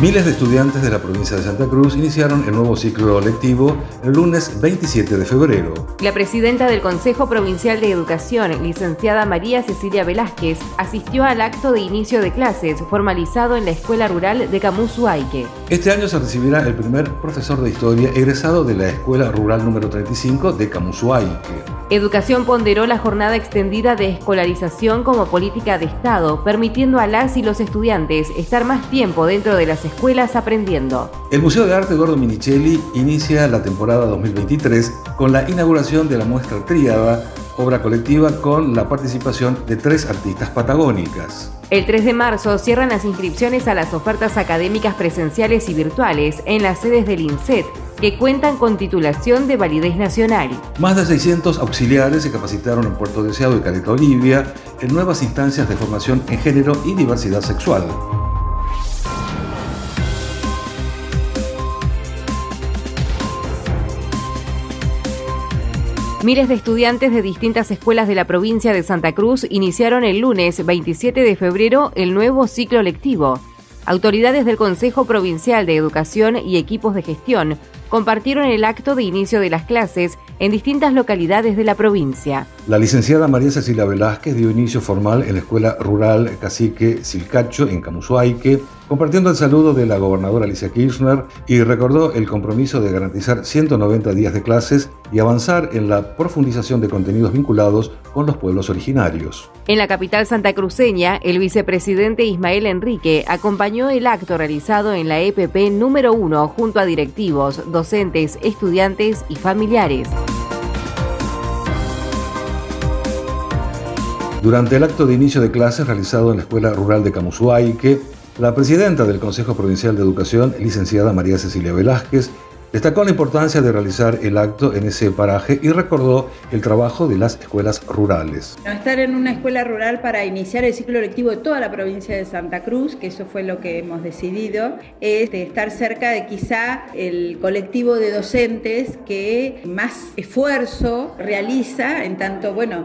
Miles de estudiantes de la provincia de Santa Cruz iniciaron el nuevo ciclo lectivo el lunes 27 de febrero. La presidenta del Consejo Provincial de Educación, licenciada María Cecilia Velázquez, asistió al acto de inicio de clases formalizado en la Escuela Rural de Camusuaique. Este año se recibirá el primer profesor de historia egresado de la Escuela Rural número 35 de Camusuaique. Educación ponderó la jornada extendida de escolarización como política de Estado, permitiendo a las y los estudiantes estar más tiempo dentro de las escuelas aprendiendo. El Museo de Arte Eduardo Minichelli inicia la temporada 2023 con la inauguración de la muestra Tríada, obra colectiva con la participación de tres artistas patagónicas. El 3 de marzo cierran las inscripciones a las ofertas académicas presenciales y virtuales en las sedes del INSET, que cuentan con titulación de validez nacional. Más de 600 auxiliares se capacitaron en Puerto Deseado y Caleta Olivia en nuevas instancias de formación en género y diversidad sexual. Miles de estudiantes de distintas escuelas de la provincia de Santa Cruz iniciaron el lunes 27 de febrero el nuevo ciclo lectivo. Autoridades del Consejo Provincial de Educación y equipos de gestión compartieron el acto de inicio de las clases en distintas localidades de la provincia. La licenciada María Cecilia Velázquez dio inicio formal en la Escuela Rural Cacique Silcacho en Camusuaique, compartiendo el saludo de la gobernadora Alicia Kirchner y recordó el compromiso de garantizar 190 días de clases y avanzar en la profundización de contenidos vinculados con los pueblos originarios. En la capital santacruceña, el vicepresidente Ismael Enrique acompañó el acto realizado en la EPP número 1 junto a directivos, docentes, estudiantes y familiares. Durante el acto de inicio de clases realizado en la Escuela Rural de Camusuaique, la presidenta del Consejo Provincial de Educación, licenciada María Cecilia Velázquez, Destacó la importancia de realizar el acto en ese paraje y recordó el trabajo de las escuelas rurales. Estar en una escuela rural para iniciar el ciclo lectivo de toda la provincia de Santa Cruz, que eso fue lo que hemos decidido, es estar cerca de quizá el colectivo de docentes que más esfuerzo realiza, en tanto, bueno,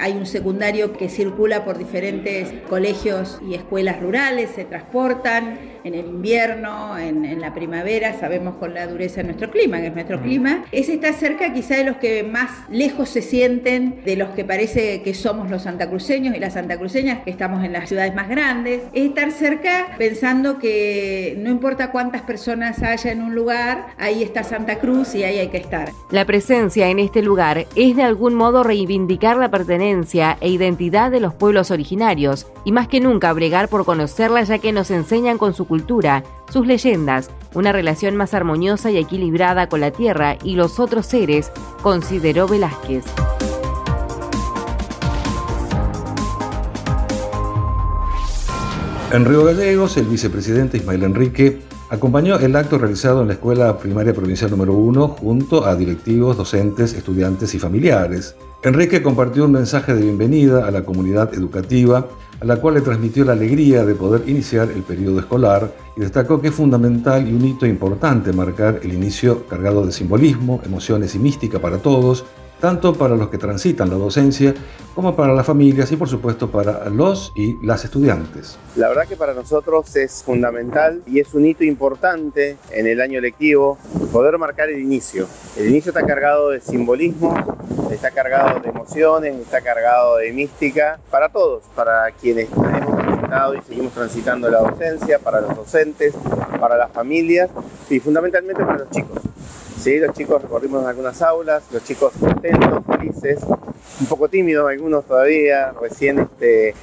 hay un secundario que circula por diferentes colegios y escuelas rurales, se transportan en el invierno, en, en la primavera, sabemos con la dureza en nuestro clima, que es nuestro clima, es estar cerca quizá de los que más lejos se sienten de los que parece que somos los santacruceños y las santacruceñas que estamos en las ciudades más grandes, es estar cerca pensando que no importa cuántas personas haya en un lugar, ahí está Santa Cruz y ahí hay que estar. La presencia en este lugar es de algún modo reivindicar la pertenencia e identidad de los pueblos originarios y más que nunca bregar por conocerla ya que nos enseñan con su cultura, sus leyendas, una relación más armoniosa y equilibrada con la tierra y los otros seres, consideró Velázquez. En Río Gallegos, el vicepresidente Ismael Enrique acompañó el acto realizado en la Escuela Primaria Provincial número 1 junto a directivos, docentes, estudiantes y familiares. Enrique compartió un mensaje de bienvenida a la comunidad educativa a la cual le transmitió la alegría de poder iniciar el periodo escolar y destacó que es fundamental y un hito importante marcar el inicio cargado de simbolismo, emociones y mística para todos, tanto para los que transitan la docencia como para las familias y por supuesto para los y las estudiantes. La verdad que para nosotros es fundamental y es un hito importante en el año lectivo poder marcar el inicio. El inicio está cargado de simbolismo, está cargado de emociones, está cargado de mística para todos, para quienes hemos transitado y seguimos transitando la docencia, para los docentes, para las familias y fundamentalmente para los chicos. Sí, los chicos recorrimos algunas aulas, los chicos contentos, felices, un poco tímidos algunos todavía, recién este, eh,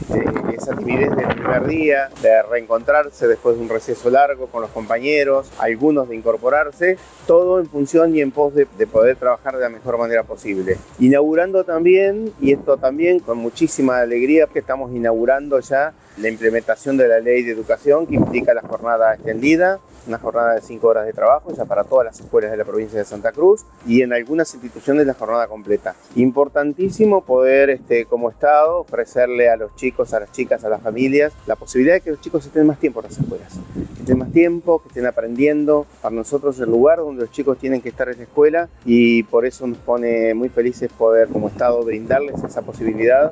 esa timidez del primer día, de reencontrarse después de un receso largo con los compañeros, algunos de incorporarse, todo en función y en pos de, de poder trabajar de la mejor manera posible. Inaugurando también, y esto también con muchísima alegría, que estamos inaugurando ya la implementación de la ley de educación que implica la jornada extendida, una jornada de 5 horas de trabajo ya para todas las escuelas de la provincia de Santa Cruz y en algunas instituciones la jornada completa. Importantísimo poder este, como Estado ofrecerle a los chicos, a las chicas, a las familias la posibilidad de que los chicos estén más tiempo en las escuelas, que estén más tiempo, que estén aprendiendo. Para nosotros el lugar donde los chicos tienen que estar es la escuela y por eso nos pone muy felices poder como Estado brindarles esa posibilidad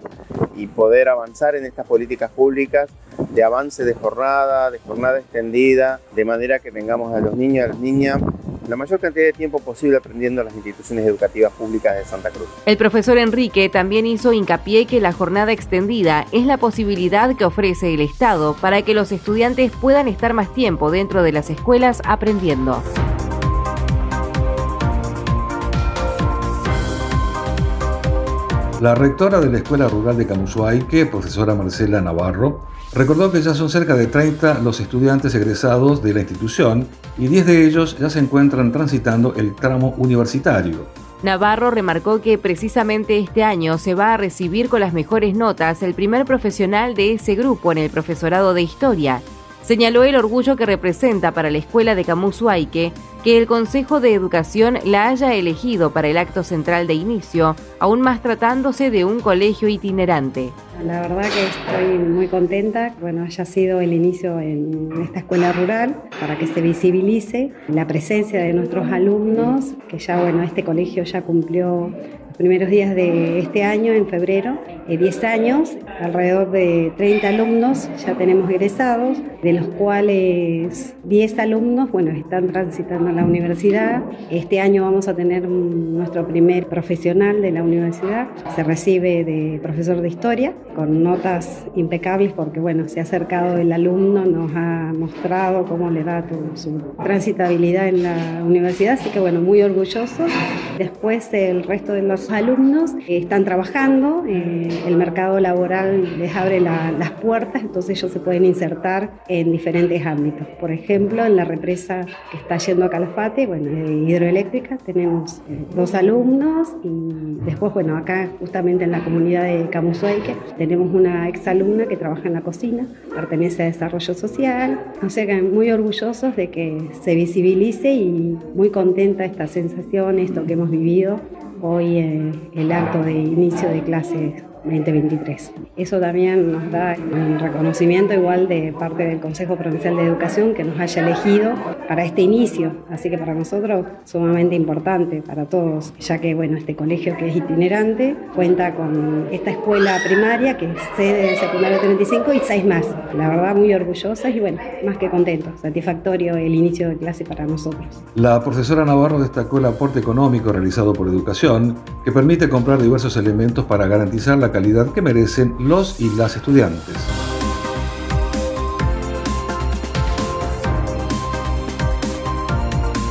y poder avanzar en estas políticas públicas de avance de jornada, de jornada extendida, de manera que tengamos a los niños y a las niñas la mayor cantidad de tiempo posible aprendiendo en las instituciones educativas públicas de Santa Cruz. El profesor Enrique también hizo hincapié que la jornada extendida es la posibilidad que ofrece el Estado para que los estudiantes puedan estar más tiempo dentro de las escuelas aprendiendo. La rectora de la Escuela Rural de Camusuaique, profesora Marcela Navarro, recordó que ya son cerca de 30 los estudiantes egresados de la institución y 10 de ellos ya se encuentran transitando el tramo universitario. Navarro remarcó que precisamente este año se va a recibir con las mejores notas el primer profesional de ese grupo en el profesorado de historia. Señaló el orgullo que representa para la escuela de Camusuaique que el Consejo de Educación la haya elegido para el acto central de inicio, aún más tratándose de un colegio itinerante. La verdad que estoy muy contenta, bueno, haya sido el inicio en esta escuela rural para que se visibilice la presencia de nuestros alumnos, que ya, bueno, este colegio ya cumplió los primeros días de este año, en febrero, 10 eh, años, alrededor de 30 alumnos ya tenemos egresados, de los cuales 10 alumnos, bueno, están transitando la universidad. Este año vamos a tener nuestro primer profesional de la universidad, se recibe de profesor de historia, con notas impecables porque, bueno, se ha acercado el alumno, nos ha mostrado cómo le da su transitabilidad en la universidad, así que, bueno, muy orgullosos. Después el resto de los alumnos están trabajando. Eh, el mercado laboral les abre las puertas, entonces ellos se pueden insertar en diferentes ámbitos. Por ejemplo, en la represa que está yendo a Calafate, bueno, hidroeléctrica, tenemos eh, dos alumnos y después, bueno, acá justamente en la comunidad de Camusueque tenemos una exalumna que trabaja en la cocina, pertenece a Desarrollo Social, o sea que muy orgullosos de que se visibilice y muy contenta esta sensación, esto que hemos vivido. Hoy, eh, el acto de inicio de clases 2023. Eso también nos da un reconocimiento igual de parte del Consejo Provincial de Educación que nos haya elegido para este inicio, así que para nosotros sumamente importante, para todos, ya que bueno, este colegio que es itinerante cuenta con esta escuela primaria que es sede del secundario 35 y seis más. La verdad muy orgullosas y bueno, más que contentos, satisfactorio el inicio de clase para nosotros. La profesora Navarro destacó el aporte económico realizado por educación que permite comprar diversos elementos para garantizar la calidad que merecen los y las estudiantes.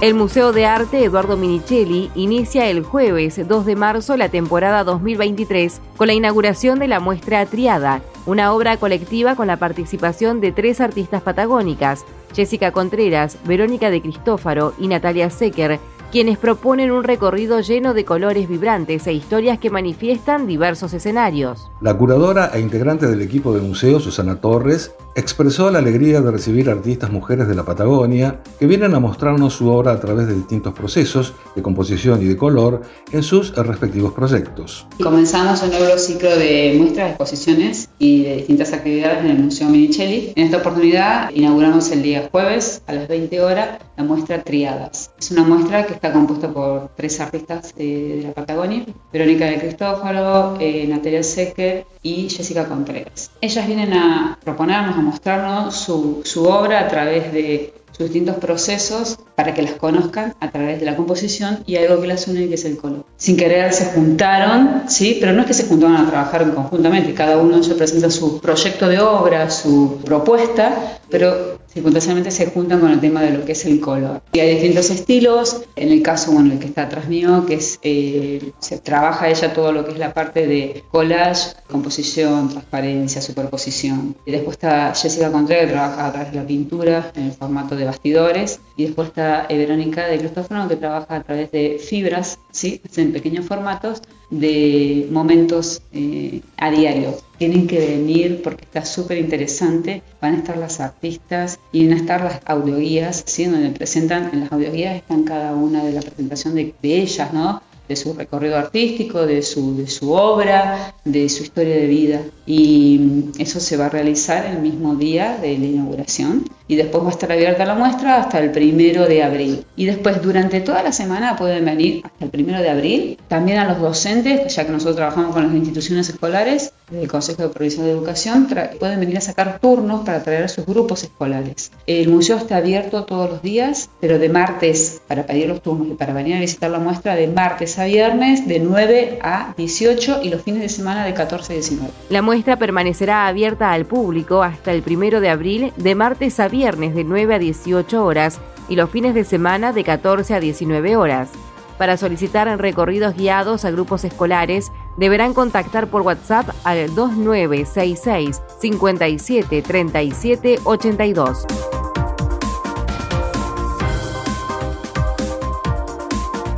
El Museo de Arte Eduardo Minichelli inicia el jueves 2 de marzo la temporada 2023 con la inauguración de la muestra Triada, una obra colectiva con la participación de tres artistas patagónicas, Jessica Contreras, Verónica de Cristófaro y Natalia Secker, quienes proponen un recorrido lleno de colores vibrantes e historias que manifiestan diversos escenarios. La curadora e integrante del equipo del museo, Susana Torres, expresó la alegría de recibir artistas mujeres de la Patagonia que vienen a mostrarnos su obra a través de distintos procesos de composición y de color en sus respectivos proyectos. Comenzamos un nuevo ciclo de muestras, de exposiciones y de distintas actividades en el Museo Minichelli. En esta oportunidad inauguramos el día jueves a las 20 horas la muestra Triadas. Es una muestra que está compuesta por tres artistas de, la Patagonia, Verónica de Cristófaro, eh, Natalia Secker y Jessica Contreras. Ellas vienen a proponernos, a mostrarnos su obra a través de sus distintos procesos para que las conozcan a través de la composición y algo que las une que es el color. Sin querer se juntaron, ¿sí? pero no es que se juntaron a trabajar conjuntamente, cada uno ya presenta su proyecto de obra, su propuesta, pero circunstancialmente se juntan con el tema de lo que es el color. Y hay distintos estilos, en el caso, bueno, el que está atrás mío, que es, eh, se trabaja ella todo lo que es la parte de collage, composición, transparencia, superposición. Y después está Jessica Contreras, que trabaja a través de la pintura en el formato de bastidores. Y después está doctora Verónica de Cristófano, que trabaja a través de fibras, ¿sí? en pequeños formatos, de momentos eh, a diario. Tienen que venir porque está súper interesante. Van a estar las artistas y van a estar las audioguías, ¿sí? donde presentan, en las audioguías están cada una de la presentación de, de ellas, ¿no? De su recorrido artístico, de su, de su obra, de su historia de vida. Y eso se va a realizar el mismo día de la inauguración y después va a estar abierta la muestra hasta el primero de abril. Y después durante toda la semana pueden venir hasta el primero de abril, también a los docentes, ya que nosotros trabajamos con las instituciones escolares, del Consejo de Provincia de Educación, pueden venir a sacar turnos para traer a sus grupos escolares. El museo está abierto todos los días, pero de martes, para pedir los turnos y para venir a visitar la muestra, de martes a viernes, de 9 a 18 y los fines de semana de 14 a 19. La muestra permanecerá abierta al público hasta el primero de abril, de martes a viernes de 9 a 18 horas y los fines de semana de 14 a 19 horas. Para solicitar recorridos guiados a grupos escolares, deberán contactar por WhatsApp al 2966 57 37 82.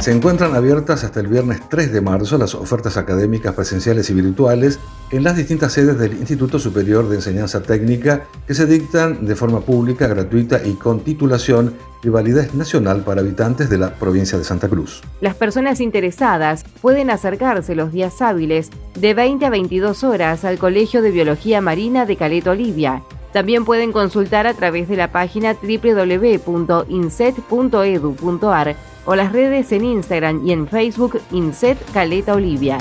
Se encuentran abiertas hasta el viernes 3 de marzo las ofertas académicas presenciales y virtuales en las distintas sedes del Instituto Superior de Enseñanza Técnica que se dictan de forma pública, gratuita y con titulación y validez nacional para habitantes de la provincia de Santa Cruz. Las personas interesadas pueden acercarse los días hábiles de 20 a 22 horas al Colegio de Biología Marina de Caleta Olivia. También pueden consultar a través de la página www.inset.edu.ar o las redes en Instagram y en Facebook Inset Caleta Olivia.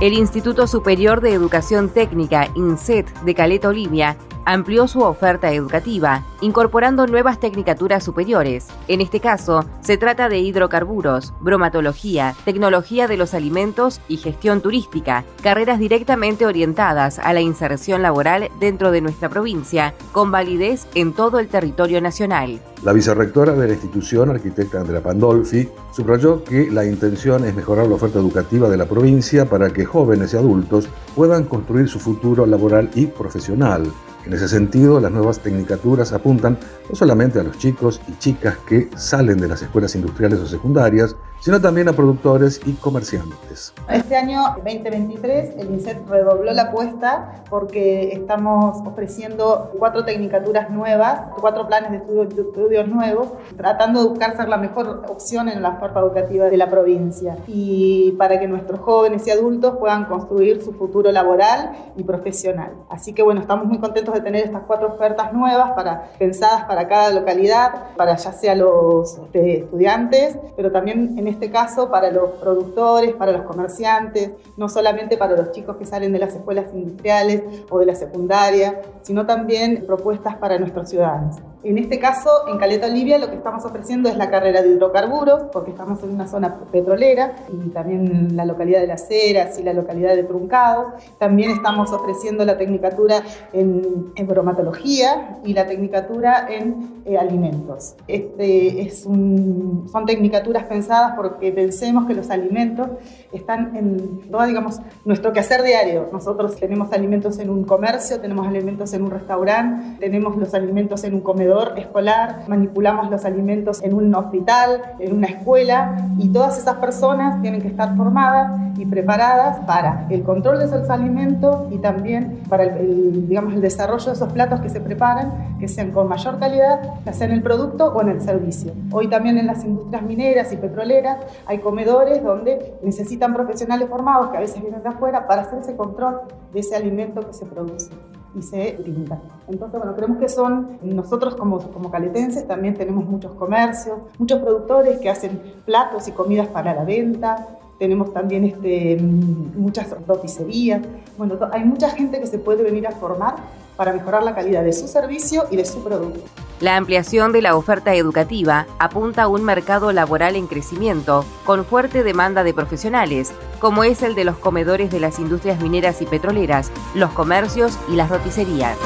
El Instituto Superior de Educación Técnica, INSET, de Caleta Olivia, amplió su oferta educativa, incorporando nuevas tecnicaturas superiores. En este caso, se trata de hidrocarburos, bromatología, tecnología de los alimentos y gestión turística, carreras directamente orientadas a la inserción laboral dentro de nuestra provincia, con validez en todo el territorio nacional. La vicerrectora de la institución, arquitecta Andrea Pandolfi, subrayó que la intención es mejorar la oferta educativa de la provincia para que jóvenes y adultos puedan construir su futuro laboral y profesional. En ese sentido, las nuevas tecnicaturas apuntan no solamente a los chicos y chicas que salen de las escuelas industriales o secundarias, sino también a productores y comerciantes. Este año 2023 el INSET redobló la apuesta porque estamos ofreciendo cuatro tecnicaturas nuevas, cuatro planes de, estudios nuevos, tratando de buscar ser la mejor opción en la oferta educativa de la provincia y para que nuestros jóvenes y adultos puedan construir su futuro laboral y profesional. Así que bueno, estamos muy contentos de tener estas cuatro ofertas nuevas para, pensadas para cada localidad, para ya sea los este, estudiantes, pero también en este caso para los productores, para los comerciantes, no solamente para los chicos que salen de las escuelas industriales o de la secundaria, sino también propuestas para nuestros ciudadanos. En este caso, en Caleta Olivia, lo que estamos ofreciendo es la carrera de hidrocarburos, porque estamos en una zona petrolera y también en la localidad de Las Heras y la localidad de Truncado. También estamos ofreciendo la tecnicatura en, bromatología y la tecnicatura en eh, alimentos. Este es son tecnicaturas pensadas porque pensemos que los alimentos están en todo, digamos, nuestro quehacer diario. Nosotros tenemos alimentos en un comercio, tenemos alimentos en un restaurante, tenemos los alimentos en un comedor escolar, manipulamos los alimentos en un hospital, en una escuela y todas esas personas tienen que estar formadas y preparadas para el control de esos alimentos y también para el, digamos, el desarrollo de esos platos que se preparan, que sean con mayor calidad, ya sea en el producto o en el servicio. Hoy también en las industrias mineras y petroleras hay comedores donde necesitan profesionales formados que a veces vienen de afuera para hacer ese control de ese alimento que se produce y se brinda. Entonces, bueno, creemos que son, nosotros como, como caletenses también tenemos muchos comercios, muchos productores que hacen platos y comidas para la venta, tenemos también este, muchas roticerías, bueno, hay mucha gente que se puede venir a formar para mejorar la calidad de su servicio y de su producto. La ampliación de la oferta educativa apunta a un mercado laboral en crecimiento, con fuerte demanda de profesionales, como es el de los comedores de las industrias mineras y petroleras, los comercios y las roticerías.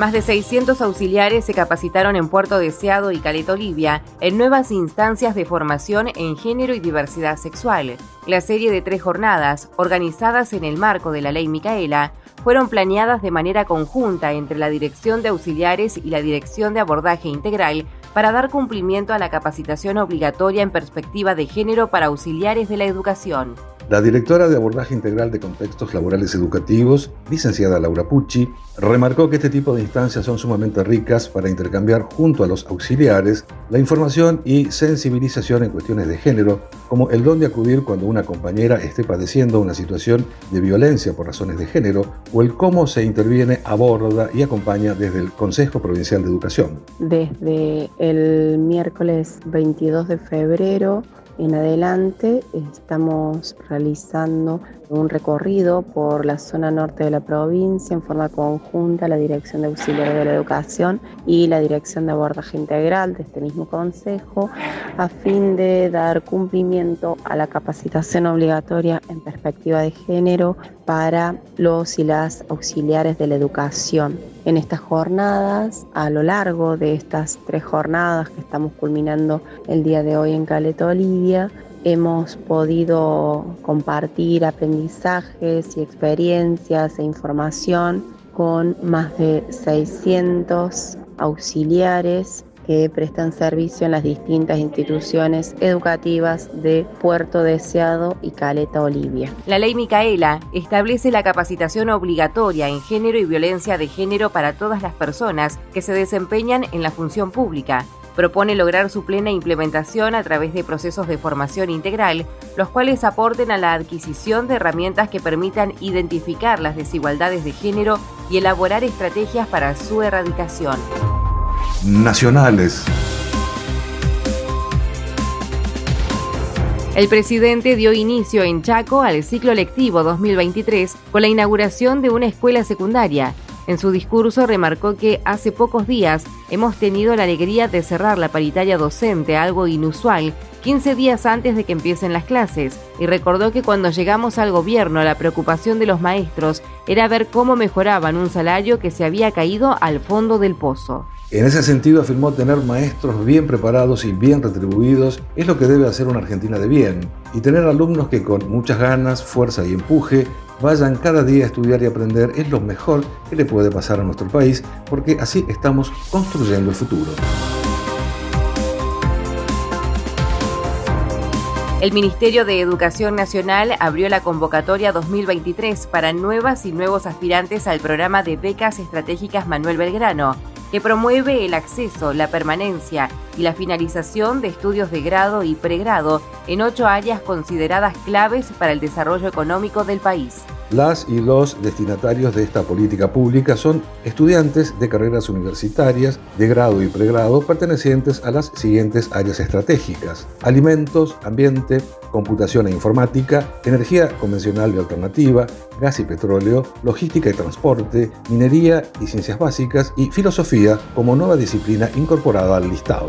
Más de 600 auxiliares se capacitaron en Puerto Deseado y Caleta Olivia en nuevas instancias de formación en género y diversidad sexual. La serie de tres jornadas, organizadas en el marco de la Ley Micaela, fueron planeadas de manera conjunta entre la Dirección de Auxiliares y la Dirección de Abordaje Integral para dar cumplimiento a la capacitación obligatoria en perspectiva de género para auxiliares de la educación. La directora de Abordaje Integral de Contextos Laborales Educativos, licenciada Laura Pucci, remarcó que este tipo de instancias son sumamente ricas para intercambiar junto a los auxiliares la información y sensibilización en cuestiones de género, como el dónde acudir cuando una compañera esté padeciendo una situación de violencia por razones de género o el cómo se interviene, aborda y acompaña desde el Consejo Provincial de Educación. Desde el miércoles 22 de febrero en adelante estamos realizando un recorrido por la zona norte de la provincia en forma conjunta la Dirección de Auxiliar de la Educación y la Dirección de Abordaje Integral de este mismo Consejo a fin de dar cumplimiento a la capacitación obligatoria en perspectiva de género para los y las auxiliares de la educación. En estas jornadas, a lo largo de estas tres jornadas que estamos culminando el día de hoy en Caleta Olivia, hemos podido compartir aprendizajes y experiencias e información con más de 600 auxiliares que prestan servicio en las distintas instituciones educativas de Puerto Deseado y Caleta Olivia. La ley Micaela establece la capacitación obligatoria en género y violencia de género para todas las personas que se desempeñan en la función pública. Propone lograr su plena implementación a través de procesos de formación integral, los cuales aporten a la adquisición de herramientas que permitan identificar las desigualdades de género y elaborar estrategias para su erradicación nacionales. El presidente dio inicio en Chaco al ciclo lectivo 2023 con la inauguración de una escuela secundaria. En su discurso remarcó que hace pocos días hemos tenido la alegría de cerrar la paritaria docente, algo inusual, 15 días antes de que empiecen las clases, y recordó que cuando llegamos al gobierno la preocupación de los maestros era ver cómo mejoraban un salario que se había caído al fondo del pozo. En ese sentido afirmó tener maestros bien preparados y bien retribuidos es lo que debe hacer una Argentina de bien, y tener alumnos que con muchas ganas, fuerza y empuje vayan cada día a estudiar y aprender es lo mejor que le puede pasar a nuestro país, porque así estamos construyendo el futuro. El Ministerio de Educación Nacional abrió la convocatoria 2023 para nuevas y nuevos aspirantes al programa de becas estratégicas Manuel Belgrano que promueve el acceso, la permanencia y la finalización de estudios de grado y pregrado en ocho áreas consideradas claves para el desarrollo económico del país. Las y los destinatarios de esta política pública son estudiantes de carreras universitarias de grado y pregrado pertenecientes a las siguientes áreas estratégicas. Alimentos, ambiente, computación e informática, energía convencional y alternativa, gas y petróleo, logística y transporte, minería y ciencias básicas y filosofía como nueva disciplina incorporada al listado.